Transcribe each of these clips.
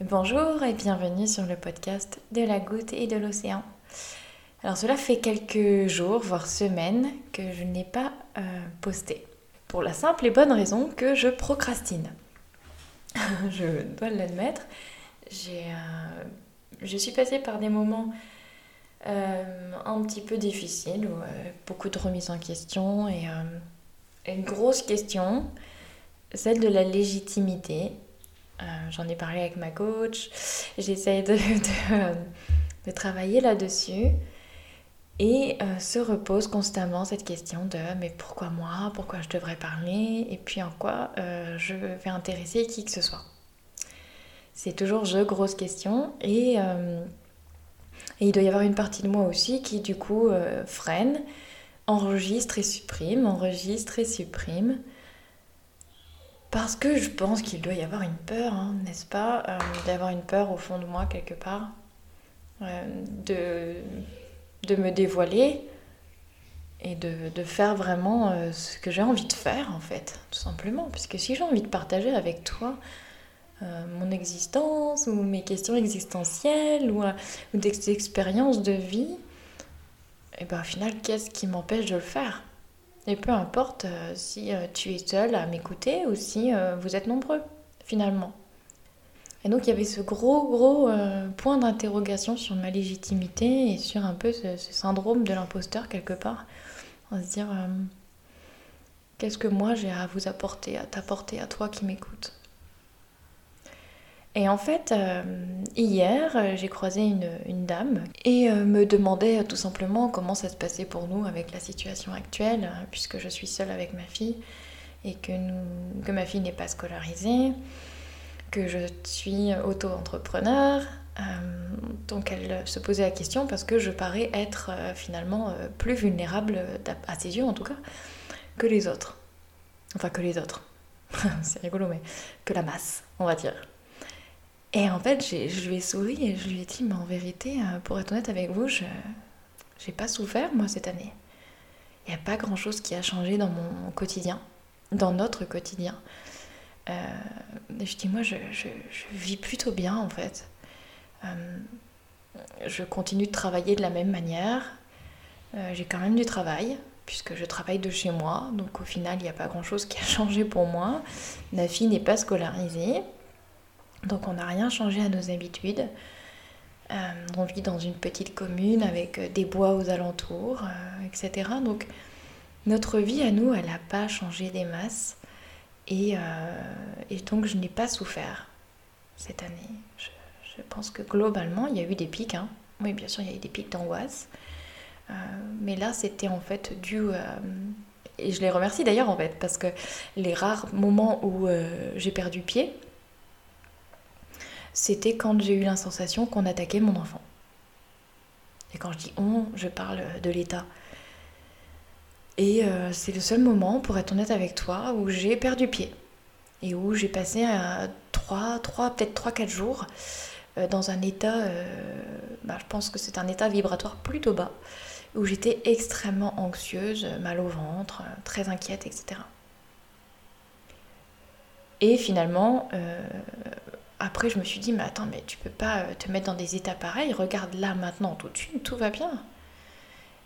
Bonjour et bienvenue sur le podcast de la goutte et de l'océan. Alors cela fait quelques jours, voire semaines, que je n'ai pas euh, posté. Pour la simple et bonne raison que je procrastine. je dois l'admettre. J'ai, euh, je suis passée par des moments euh, un petit peu difficiles, beaucoup de remises en question et une grosse question, celle de la légitimité euh, j'en ai parlé avec ma coach. J'essaie de, de, travailler là-dessus. Et euh, se repose constamment cette question de mais pourquoi moi? Pourquoi je devrais parler? Et puis en quoi euh, je vais intéresser qui que ce soit? C'est toujours je, grosse question. Et, et, il doit y avoir une partie de moi aussi qui du coup freine, enregistre et supprime, enregistre et supprime. Parce que je pense qu'il doit y avoir une peur, hein, n'est-ce pas euh, D'avoir une peur au fond de moi quelque part, euh, de, de me dévoiler et de, de faire vraiment euh, ce que j'ai envie de faire en fait, tout simplement. Puisque si j'ai envie de partager avec toi mon existence ou mes questions existentielles ou, ou des expériences de vie, et eh ben au final, qu'est-ce qui m'empêche de le faire? Et peu importe euh, si euh, tu es seul à m'écouter ou si euh, vous êtes nombreux, finalement. Et donc il y avait ce gros, gros point d'interrogation sur ma légitimité et sur un peu ce, syndrome de l'imposteur quelque part. On se dire, qu'est-ce que moi j'ai à vous apporter, à t'apporter, à toi qui m'écoutes? Et en fait, euh, hier, euh, j'ai croisé une, dame et euh, me demandait tout simplement comment ça se passait pour nous avec la situation actuelle, puisque je suis seule avec ma fille et que ma fille n'est pas scolarisée, que je suis auto-entrepreneur. donc elle se posait la question parce que je parais être finalement plus vulnérable, à ses yeux en tout cas, que les autres. Enfin que les autres. C'est rigolo, mais que la masse, on va dire. Et en fait, je lui ai souri et je lui ai dit, mais en vérité, euh, pour être honnête avec vous, je n'ai pas souffert, moi, cette année. Il n'y a pas grand-chose qui a changé dans mon quotidien, dans notre quotidien. Euh, je dis, moi, je, vis plutôt bien, en fait. Euh, je continue de travailler de la même manière. J'ai quand même du travail, puisque je travaille de chez moi. Donc, au final, il n'y a pas grand-chose qui a changé pour moi. Ma fille n'est pas scolarisée. Donc on n'a rien changé à nos habitudes. Euh, on vit dans une petite commune avec euh, des bois aux alentours, euh, etc. Donc notre vie à nous, elle n'a pas changé des masses. Et, donc je n'ai pas souffert cette année. Je, pense que globalement, il y a eu des pics. Hein. Oui, bien sûr, il y a eu des pics d'angoisse. mais là, c'était en fait dû... et je les remercie d'ailleurs en fait, parce que les rares moments où j'ai perdu pied, c'était quand j'ai eu la sensation qu'on attaquait mon enfant. Et quand je dis on, je parle de l'État. Et euh, c'est le seul moment, pour être honnête avec toi, où j'ai perdu pied. Et où j'ai passé 3, 3 peut-être 3-4 jours euh, dans un état, euh, bah, je pense que c'est un état vibratoire plutôt bas, où j'étais extrêmement anxieuse, mal au ventre, très inquiète, etc. Et finalement, après, je me suis dit, mais attends, mais tu peux pas euh, te mettre dans des états pareils. Regarde là, maintenant, tout de suite, tout va bien.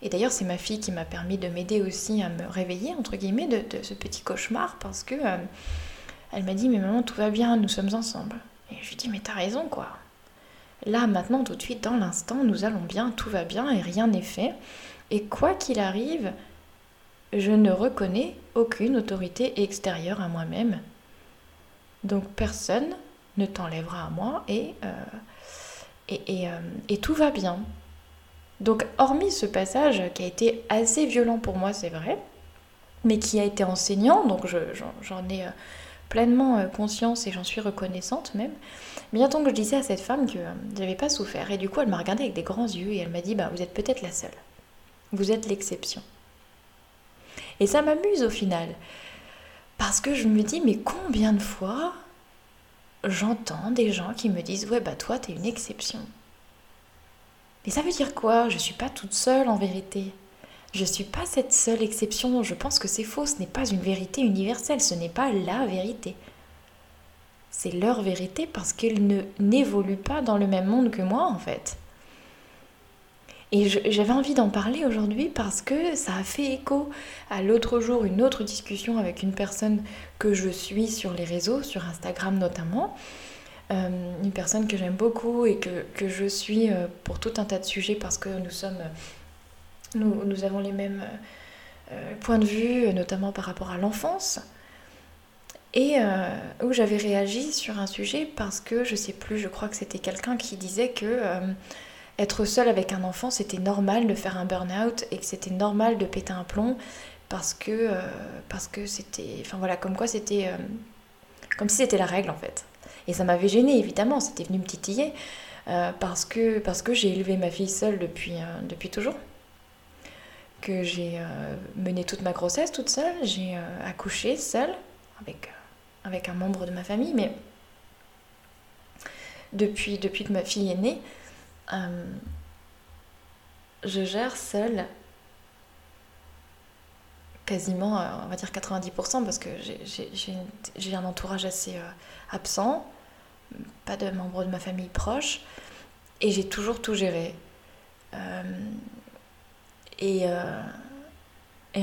Et d'ailleurs, c'est ma fille qui m'a permis de m'aider aussi à me réveiller, entre guillemets, de, ce petit cauchemar, parce que euh, elle m'a dit, mais maman, tout va bien, nous sommes ensemble. Et je lui dis, mais t'as raison, quoi. Là, maintenant, tout de suite, dans l'instant, nous allons bien, tout va bien et rien n'est fait. Et quoi qu'il arrive, je ne reconnais aucune autorité extérieure à moi-même. Donc personne ne t'enlèvera à moi et, euh, euh, et, tout va bien. Donc hormis ce passage qui a été assez violent pour moi, c'est vrai, mais qui a été enseignant, donc j'en ai euh, pleinement conscience et j'en suis reconnaissante même. Bien tant que je disais à cette femme que je n'avais pas souffert, et du coup elle m'a regardé avec des grands yeux et elle m'a dit bah, Vous êtes peut-être la seule, vous êtes l'exception. Et ça m'amuse au final, parce que je me dis Mais combien de fois j'entends des gens qui me disent Ouais, bah toi, t'es une exception. Mais ça veut dire quoi? Je suis pas toute seule en vérité. Je suis pas cette seule exception. Je pense que c'est faux. Ce n'est pas une vérité universelle. Ce n'est pas la vérité. c'est leur vérité parce qu'ils ne n'évoluent pas dans le même monde que moi en fait. Et j'avais envie d'en parler aujourd'hui parce que ça a fait écho à l'autre jour une autre discussion avec une personne que je suis sur les réseaux, sur Instagram notamment. Euh, une personne que j'aime beaucoup et que, que, je suis euh, pour tout un tas de sujets parce que nous sommes, nous, nous avons les mêmes euh, points de vue, notamment par rapport à l'enfance. Et où j'avais réagi sur un sujet parce que je sais plus, je crois que c'était quelqu'un qui disait que être seul avec un enfant, c'était normal de faire un burn-out et que c'était normal de péter un plomb parce que euh, parce que c'était enfin voilà comme quoi c'était euh, comme si c'était la règle en fait. Et ça m'avait gêné évidemment, c'était venu me titiller euh, parce que parce que j'ai élevé ma fille seule depuis depuis toujours. Que j'ai mené toute ma grossesse toute seule, j'ai accouché seule avec avec un membre de ma famille mais depuis depuis que ma fille est née, euh, je gère seule quasiment, euh, on va dire 90%, parce que j'ai un entourage assez euh, absent, pas de membres de ma famille proche, et j'ai toujours tout géré. et,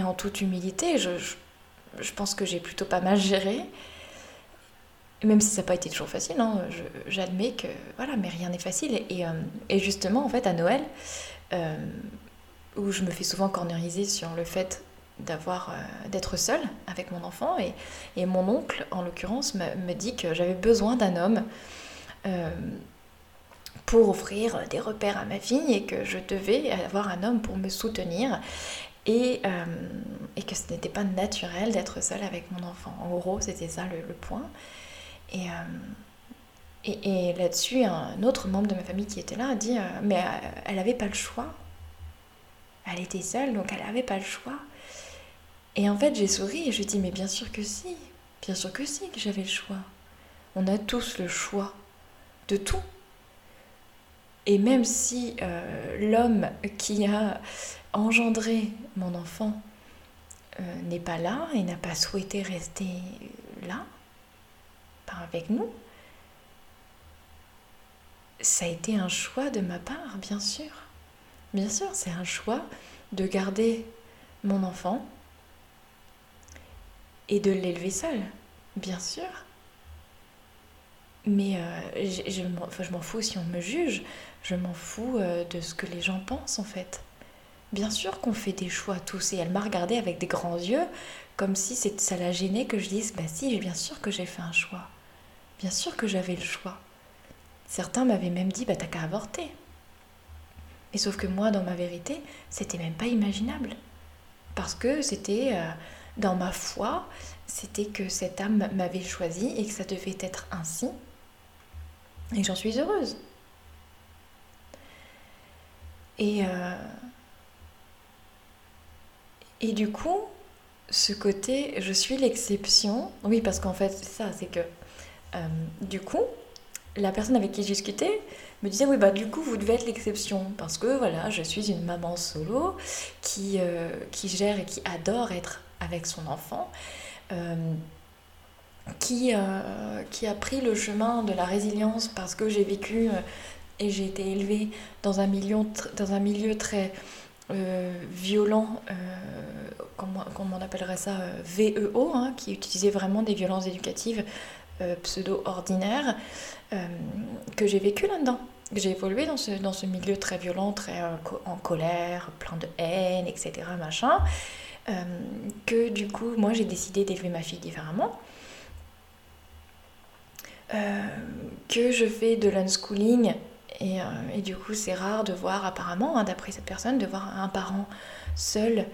en toute humilité, je pense que j'ai plutôt pas mal géré même si ça n'a pas été toujours facile, hein, j'admets que voilà, mais rien n'est facile. Et, euh, justement, en fait, à Noël, euh, où je me fais souvent corneriser sur le fait d'avoir euh, d'être seule avec mon enfant, et, mon oncle, en l'occurrence, me, dit que j'avais besoin d'un homme pour offrir des repères à ma fille et que je devais avoir un homme pour me soutenir. Et, que ce n'était pas naturel d'être seule avec mon enfant. En gros, c'était ça le point. Euh, et, et, là-dessus, un autre membre de ma famille qui était là a dit euh, Mais euh, elle n'avait pas le choix. Elle était seule, donc elle n'avait pas le choix. Et en fait, j'ai souri et je dis Mais bien sûr que si. Bien sûr que si, que j'avais le choix. On a tous le choix de tout. Et même si l'homme qui a engendré mon enfant n'est pas là et n'a pas souhaité rester là, avec nous. Ça a été un choix de ma part, bien sûr. Bien sûr, c'est un choix de garder mon enfant et de l'élever seul, bien sûr. Mais euh, je, m'en fous si on me juge, je m'en fous euh, de ce que les gens pensent en fait. Bien sûr qu'on fait des choix tous et elle m'a regardé avec des grands yeux comme si ça la gênait que je dise bah si, bien sûr que j'ai fait un choix. Bien sûr que j'avais le choix. Certains m'avaient même dit bah t'as qu'à avorter. Mais sauf que moi, dans ma vérité, c'était même pas imaginable. Parce que c'était euh, dans ma foi, c'était que cette âme m'avait choisi et que ça devait être ainsi. Et j'en suis heureuse. Et, euh, et du coup, ce côté, je suis l'exception. Oui, parce qu'en fait, c'est ça, c'est que du coup, la personne avec qui je discutais me disait oui bah du coup vous devez être l'exception parce que voilà je suis une maman solo qui, euh, qui gère et qui adore être avec son enfant euh, qui, qui a pris le chemin de la résilience parce que j'ai vécu et j'ai été élevée dans un milieu, dans un milieu très violent, comment, on appellerait ça, VEO, hein, qui utilisait vraiment des violences éducatives euh, pseudo-ordinaire euh, que j'ai vécu là-dedans. J'ai évolué dans ce, dans ce milieu très violent, très euh, en colère, plein de haine, etc. Machin. que du coup, moi j'ai décidé d'élever ma fille différemment. que je fais de l'unschooling et, et, du coup c'est rare de voir apparemment, hein, d'après cette personne, de voir un parent seul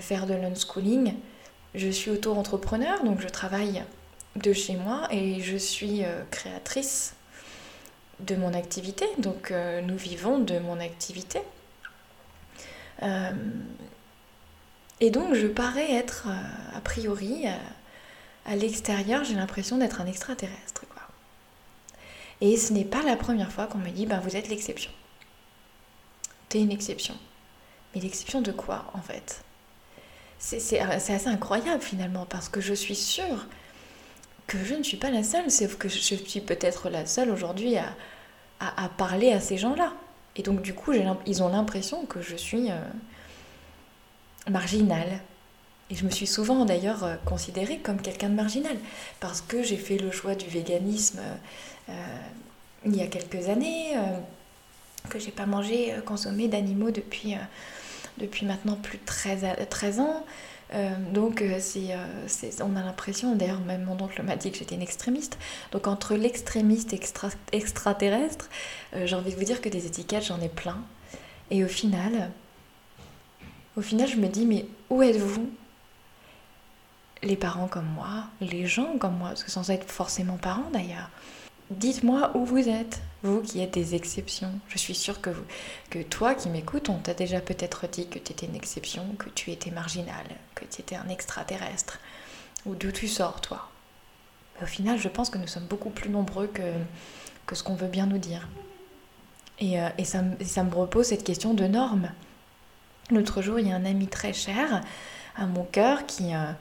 faire de l'unschooling. Je suis auto-entrepreneur, donc je travaille de chez moi et je suis euh, créatrice de mon activité, donc euh, nous vivons de mon activité. Euh, et donc je parais être, a priori, à, l'extérieur, j'ai l'impression d'être un extraterrestre. Quoi. Et ce n'est pas la première fois qu'on me dit, ben, vous êtes l'exception. T'es une exception. Mais l'exception de quoi, en fait? C'est assez incroyable finalement, parce que je suis sûre que je ne suis pas la seule, sauf que je suis peut-être la seule aujourd'hui à, à, parler à ces gens-là. Et donc du coup, ils ont l'impression que je suis euh, marginale. Et je me suis souvent d'ailleurs euh, considérée comme quelqu'un de marginal, parce que j'ai fait le choix du véganisme euh, il y a quelques années, que j'ai pas mangé, consommé d'animaux depuis, depuis maintenant plus de 13, 13 ans. Euh, donc euh, euh, on a l'impression, d'ailleurs même mon oncle m'a dit que j'étais une extrémiste, donc entre l'extrémiste extra, extraterrestre, j'ai envie de vous dire que des étiquettes j'en ai plein. Et au final, au final je me dis mais où êtes-vous? Les parents comme moi, les gens comme moi, parce que sans être forcément parents d'ailleurs, Dites-moi où vous êtes, vous qui êtes des exceptions. Je suis sûre que, toi qui m'écoutes, on t'a déjà peut-être dit que tu étais une exception, que tu étais marginal, que tu étais un extraterrestre. Ou d'où tu sors, toi? Mais au final, je pense que nous sommes beaucoup plus nombreux que, que ce qu'on veut bien nous dire. Et, euh, ça, me repose cette question de normes. L'autre jour, il y a un ami très cher à mon cœur qui... Euh,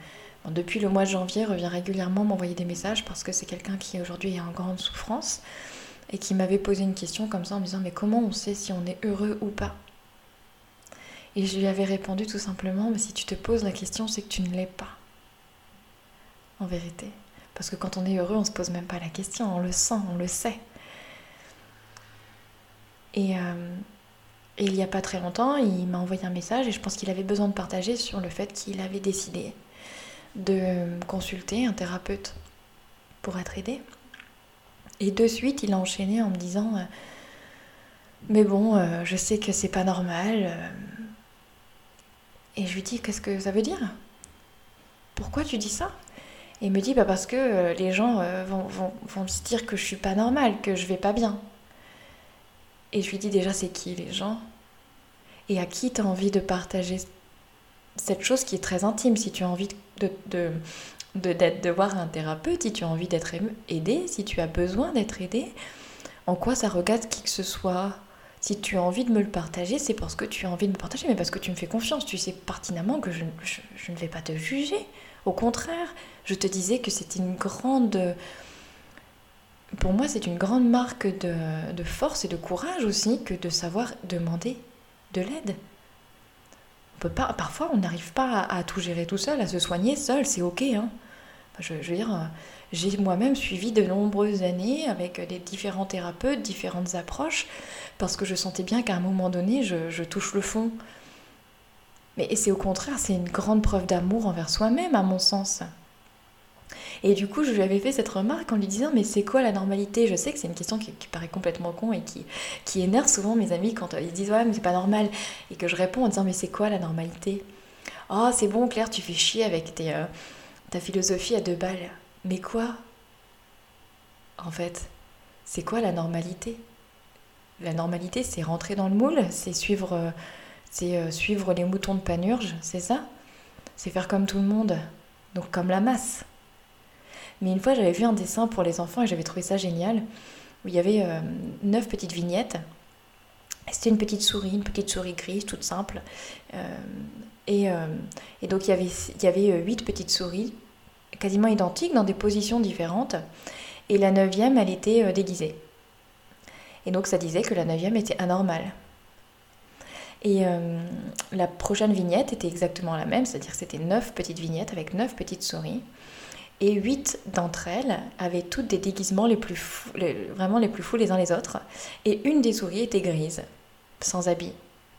depuis le mois de janvier, revient régulièrement m'envoyer des messages parce que c'est quelqu'un qui aujourd'hui est en grande souffrance et qui m'avait posé une question comme ça en me disant mais comment on sait si on est heureux ou pas? Et je lui avais répondu tout simplement mais si tu te poses la question c'est que tu ne l'es pas. En vérité. Parce que quand on est heureux on ne se pose même pas la question, on le sent, on le sait. Et, euh, et il n'y a pas très longtemps, il m'a envoyé un message et je pense qu'il avait besoin de partager sur le fait qu'il avait décidé de consulter un thérapeute pour être aidé. Et de suite, il a enchaîné en me disant euh, Mais bon, euh, je sais que c'est pas normal. Euh. Et je lui dis Qu'est-ce que ça veut dire? Pourquoi tu dis ça? Et il me dit bah Parce que les gens vont, vont, vont se dire que je suis pas normale, que je vais pas bien. Et je lui dis Déjà, c'est qui les gens? Et à qui tu as envie de partager cette chose qui est très intime. Si tu as envie de, de, de, de voir un thérapeute, si tu as envie d'être aidé, si tu as besoin d'être aidé, en quoi ça regarde qui que ce soit? Si tu as envie de me le partager, c'est parce que tu as envie de me partager, mais parce que tu me fais confiance. Tu sais pertinemment que je, ne vais pas te juger. Au contraire, je te disais que c'est une grande... Pour moi, c'est une grande marque de, de, force et de courage aussi que de savoir demander de l'aide parfois, on n'arrive pas à, tout gérer tout seul, à se soigner seul, c'est ok. Hein. Je, euh, j'ai moi-même suivi de nombreuses années avec des différents thérapeutes, différentes approches, parce que je sentais bien qu'à un moment donné, je touche le fond. Mais c'est au contraire, c'est une grande preuve d'amour envers soi-même, à mon sens. Et du coup, je lui avais fait cette remarque en lui disant Mais c'est quoi la normalité? Je sais que c'est une question qui, paraît complètement con et qui, énerve souvent mes amis quand euh, ils disent Ouais, mais c'est pas normal. Et que je réponds en disant Mais c'est quoi la normalité? Oh, c'est bon, Claire, tu fais chier avec euh, ta philosophie à deux balles. Mais quoi? En fait, c'est quoi la normalité? La normalité, c'est rentrer dans le moule, c'est suivre, euh, c'est suivre les moutons de Panurge, c'est ça? C'est faire comme tout le monde, donc comme la masse. Mais une fois, j'avais vu un dessin pour les enfants et j'avais trouvé ça génial, où il y avait euh, neuf petites vignettes. C'était une petite souris, une petite souris grise, toute simple. Euh, et, euh, et, donc, il y avait, il huit petites souris, quasiment identiques, dans des positions différentes. Et la neuvième, elle était déguisée. Et donc, ça disait que la neuvième était anormale. Et la prochaine vignette était exactement la même, c'est-à-dire que c'était neuf petites vignettes avec neuf petites souris. Et huit d'entre elles avaient toutes des déguisements vraiment les plus fous les uns les autres. Et une des souris était grise, sans habit,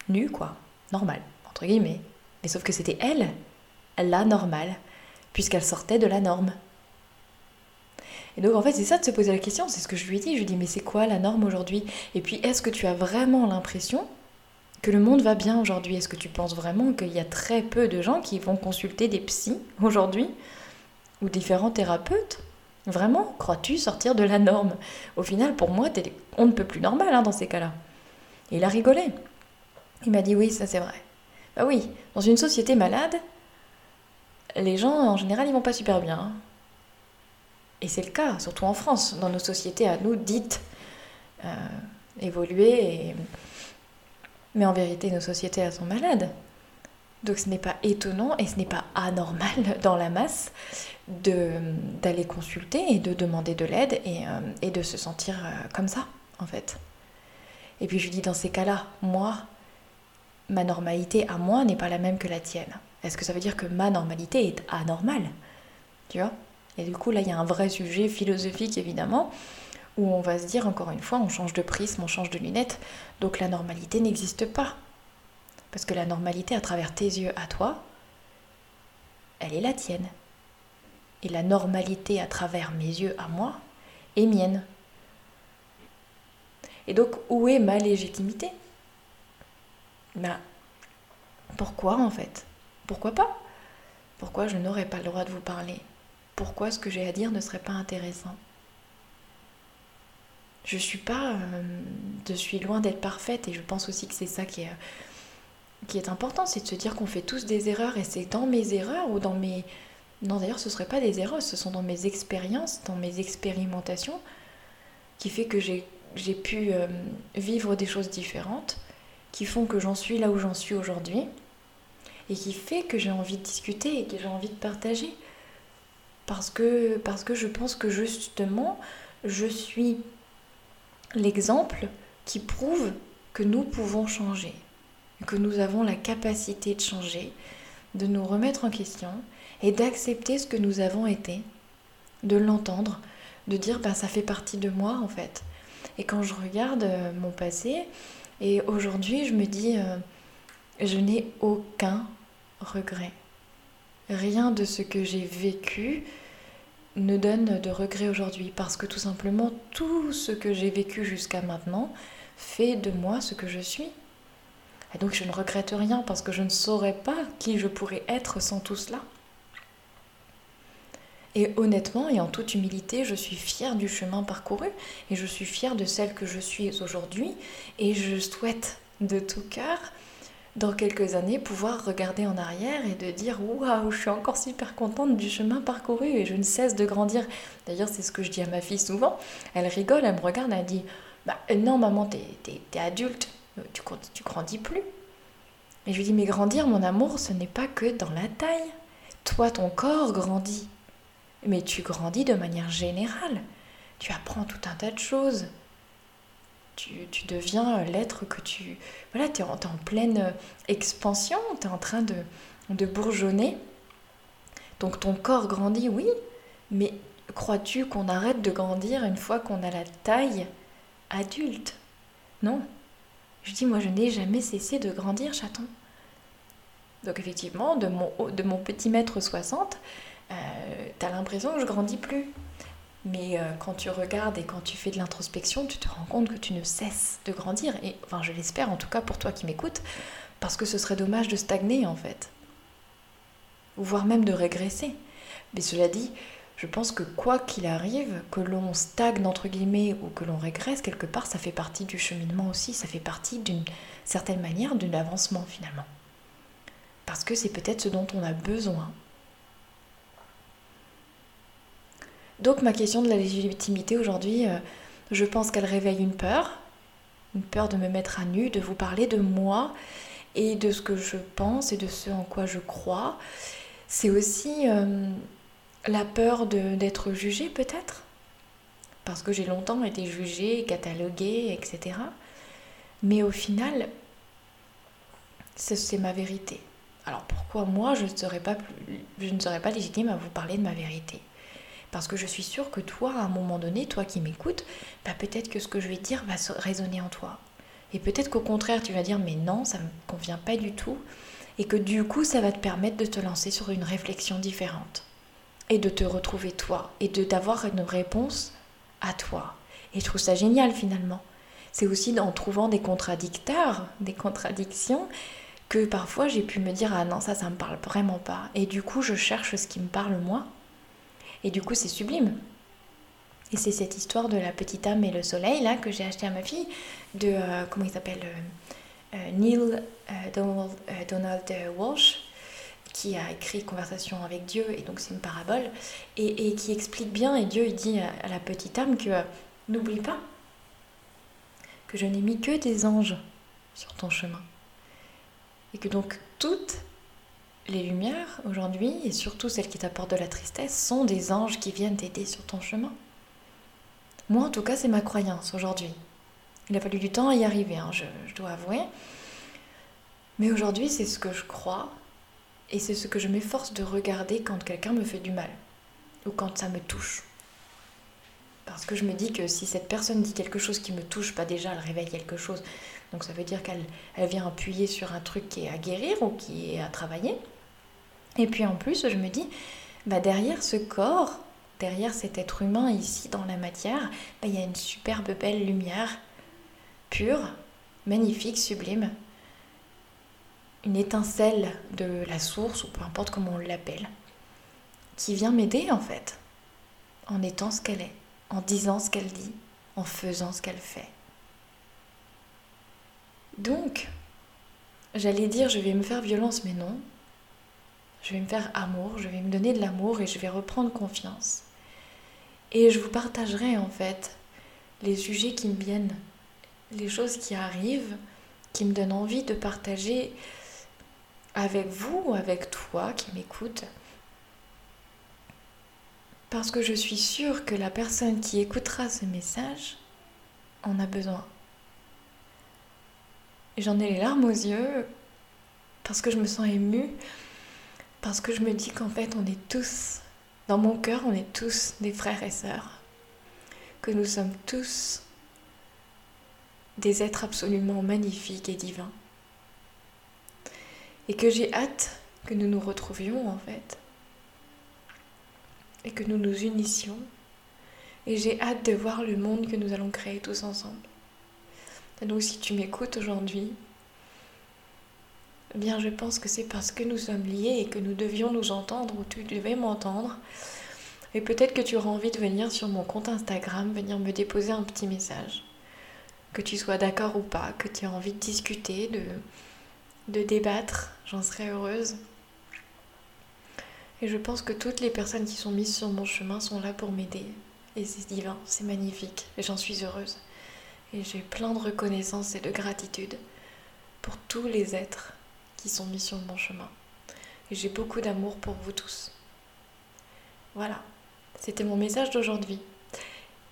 nue quoi, normale, entre guillemets. Mais sauf que c'était elle, la normale, puisqu'elle sortait de la norme. Et donc en fait c'est ça de se poser la question, c'est ce que je lui ai dit, je lui ai dit mais c'est quoi la norme aujourd'hui? Et puis est-ce que tu as vraiment l'impression que le monde va bien aujourd'hui? Est-ce que tu penses vraiment qu'il y a très peu de gens qui vont consulter des psys aujourd'hui? Ou différents thérapeutes Vraiment Crois-tu sortir de la norme? Au final, pour moi, on ne peut plus normal hein, dans ces cas-là. Et il a rigolé. Il m'a dit oui, ça c'est vrai. Bah oui, dans une société malade, les gens en général ils vont pas super bien. Hein. Et c'est le cas, surtout en France, dans nos sociétés à nous dites euh, évoluées. Mais en vérité, nos sociétés sont malades. Donc ce n'est pas étonnant et ce n'est pas anormal dans la masse d'aller consulter et de demander de l'aide et, et, de se sentir comme ça, en fait. Et puis je dis, dans ces cas-là, moi, ma normalité à moi n'est pas la même que la tienne. Est-ce que ça veut dire que ma normalité est anormale? Tu vois? Et du coup, là, il y a un vrai sujet philosophique, évidemment, où on va se dire, encore une fois, on change de prisme, on change de lunettes, donc la normalité n'existe pas. Parce que la normalité, à travers tes yeux à toi, elle est la tienne. Et la normalité, à travers mes yeux à moi, est mienne. Et donc, où est ma légitimité? Ben, pourquoi en fait? Pourquoi pas? Pourquoi je n'aurais pas le droit de vous parler? Pourquoi ce que j'ai à dire ne serait pas intéressant? Je suis pas. Euh, je suis loin d'être parfaite et je pense aussi que c'est ça qui est, qui est important, c'est de se dire qu'on fait tous des erreurs et c'est dans mes erreurs ou dans mes. Non, d'ailleurs, ce ne seraient pas des erreurs, ce sont dans mes expériences, dans mes expérimentations, qui fait que j'ai pu euh, vivre des choses différentes qui font que j'en suis là où j'en suis aujourd'hui et qui fait que j'ai envie de discuter et que j'ai envie de partager. Parce que, parce que je pense que justement, je suis l'exemple qui prouve que nous pouvons changer, que nous avons la capacité de changer, de nous remettre en question et d'accepter ce que nous avons été, de l'entendre, de dire ben ça fait partie de moi en fait. Et quand je regarde euh, mon passé, et aujourd'hui je me dis, euh, je n'ai aucun regret. Rien de ce que j'ai vécu ne donne de regret aujourd'hui parce que tout simplement tout ce que j'ai vécu jusqu'à maintenant fait de moi ce que je suis. Et donc je ne regrette rien parce que je ne saurais pas qui je pourrais être sans tout cela. Et honnêtement et en toute humilité, je suis fière du chemin parcouru et je suis fière de celle que je suis aujourd'hui et je souhaite de tout cœur dans quelques années pouvoir regarder en arrière et de dire waouh, je suis encore super contente du chemin parcouru et je ne cesse de grandir. D'ailleurs, c'est ce que je dis à ma fille souvent. Elle rigole, elle me regarde, elle dit bah non maman, t'es es, adulte, tu, tu grandis plus. Et je lui dis mais grandir, mon amour, ce n'est pas que dans la taille. Toi, ton corps grandit mais tu grandis de manière générale. Tu apprends tout un tas de choses. Tu, deviens l'être que tu... Voilà, tu es, en pleine expansion, tu es en train de, de bourgeonner. Donc ton corps grandit, oui, mais crois-tu qu'on arrête de grandir une fois qu'on a la taille adulte? Non. Je dis, moi, je n'ai jamais cessé de grandir, chaton. Donc effectivement, de mon, de mon petit mètre 60, euh, tu as l'impression que je grandis plus. Mais euh, quand tu regardes et quand tu fais de l'introspection, tu te rends compte que tu ne cesses de grandir. Et enfin, je l'espère en tout cas pour toi qui m'écoutes, parce que ce serait dommage de stagner en fait. Ou voire même de régresser. Mais cela dit, je pense que quoi qu'il arrive, que l'on stagne entre guillemets ou que l'on régresse quelque part, ça fait partie du cheminement aussi, ça fait partie d'une certaine manière d'un avancement finalement. Parce que c'est peut-être ce dont on a besoin Donc ma question de la légitimité aujourd'hui, euh, je pense qu'elle réveille une peur, une peur de me mettre à nu, de vous parler de moi et de ce que je pense et de ce en quoi je crois. C'est aussi euh, la peur d'être jugée peut-être, parce que j'ai longtemps été jugée, cataloguée, etc. Mais au final, c'est ma vérité. Alors pourquoi moi je ne serais pas, je ne serais pas légitime à vous parler de ma vérité? Parce que je suis sûre que toi, à un moment donné, toi qui m'écoutes, bah peut-être que ce que je vais dire va résonner en toi. Et peut-être qu'au contraire, tu vas dire mais non, ça ne me convient pas du tout. Et que du coup, ça va te permettre de te lancer sur une réflexion différente. Et de te retrouver toi. Et d'avoir une réponse à toi. Et je trouve ça génial finalement. C'est aussi en trouvant des contradicteurs, des contradictions, que parfois j'ai pu me dire ah non ça ça me parle vraiment pas et du coup je cherche ce qui me parle moi et du coup, c'est sublime. Et c'est cette histoire de la petite âme et le soleil, là, que j'ai acheté à ma fille, de, euh, comment il s'appelle, euh, euh, Neil Donald, Donald, Walsh, qui a écrit Conversation avec Dieu, et donc c'est une parabole, et, et, qui explique bien, et Dieu il dit à, la petite âme que n'oublie pas que je n'ai mis que des anges sur ton chemin. Et que donc toute les lumières aujourd'hui, et surtout celles qui t'apportent de la tristesse, sont des anges qui viennent t'aider sur ton chemin. Moi, en tout cas, c'est ma croyance aujourd'hui. Il a fallu du temps à y arriver, hein, je, dois avouer. Mais aujourd'hui, c'est ce que je crois, et c'est ce que je m'efforce de regarder quand quelqu'un me fait du mal, ou quand ça me touche. Parce que je me dis que si cette personne dit quelque chose qui me touche, pas déjà, elle réveille quelque chose. Donc ça veut dire qu'elle elle vient appuyer sur un truc qui est à guérir ou qui est à travailler. Et puis en plus, je me dis, bah derrière ce corps, derrière cet être humain ici dans la matière, bah, il y a une superbe belle lumière, pure, magnifique, sublime. Une étincelle de la source, ou peu importe comment on l'appelle, qui vient m'aider en fait, en étant ce qu'elle est, en disant ce qu'elle dit, en faisant ce qu'elle fait. Donc, j'allais dire je vais me faire violence, mais non. Je vais me faire amour, je vais me donner de l'amour et je vais reprendre confiance. Et je vous partagerai en fait les sujets qui me viennent, les choses qui arrivent, qui me donnent envie de partager avec vous ou avec toi qui m'écoute. Parce que je suis sûre que la personne qui écoutera ce message en a besoin. J'en ai les larmes aux yeux parce que je me sens émue, parce que je me dis qu'en fait on est tous, dans mon cœur, on est tous des frères et sœurs, que nous sommes tous des êtres absolument magnifiques et divins. Et que j'ai hâte que nous nous retrouvions en fait. Et que nous nous unissions. Et j'ai hâte de voir le monde que nous allons créer tous ensemble. Donc si tu m'écoutes aujourd'hui, bien je pense que c'est parce que nous sommes liés et que nous devions nous entendre ou tu devais m'entendre. Et peut-être que tu auras envie de venir sur mon compte Instagram, venir me déposer un petit message. Que tu sois d'accord ou pas, que tu aies envie de discuter, de, de débattre, j'en serais heureuse. Et je pense que toutes les personnes qui sont mises sur mon chemin sont là pour m'aider. Et c'est divin, c'est magnifique, et j'en suis heureuse. Et j'ai plein de reconnaissance et de gratitude pour tous les êtres qui sont mis sur mon chemin. Et j'ai beaucoup d'amour pour vous tous. Voilà, c'était mon message d'aujourd'hui.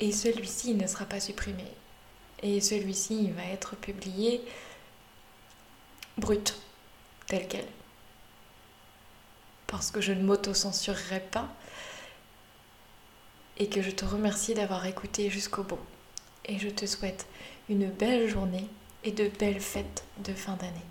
Et celui-ci ne sera pas supprimé. Et celui-ci va être publié brut, tel quel. Parce que je ne m'auto-censurerai pas et que je te remercie d'avoir écouté jusqu'au bout. Et je te souhaite une belle journée et de belles fêtes de fin d'année.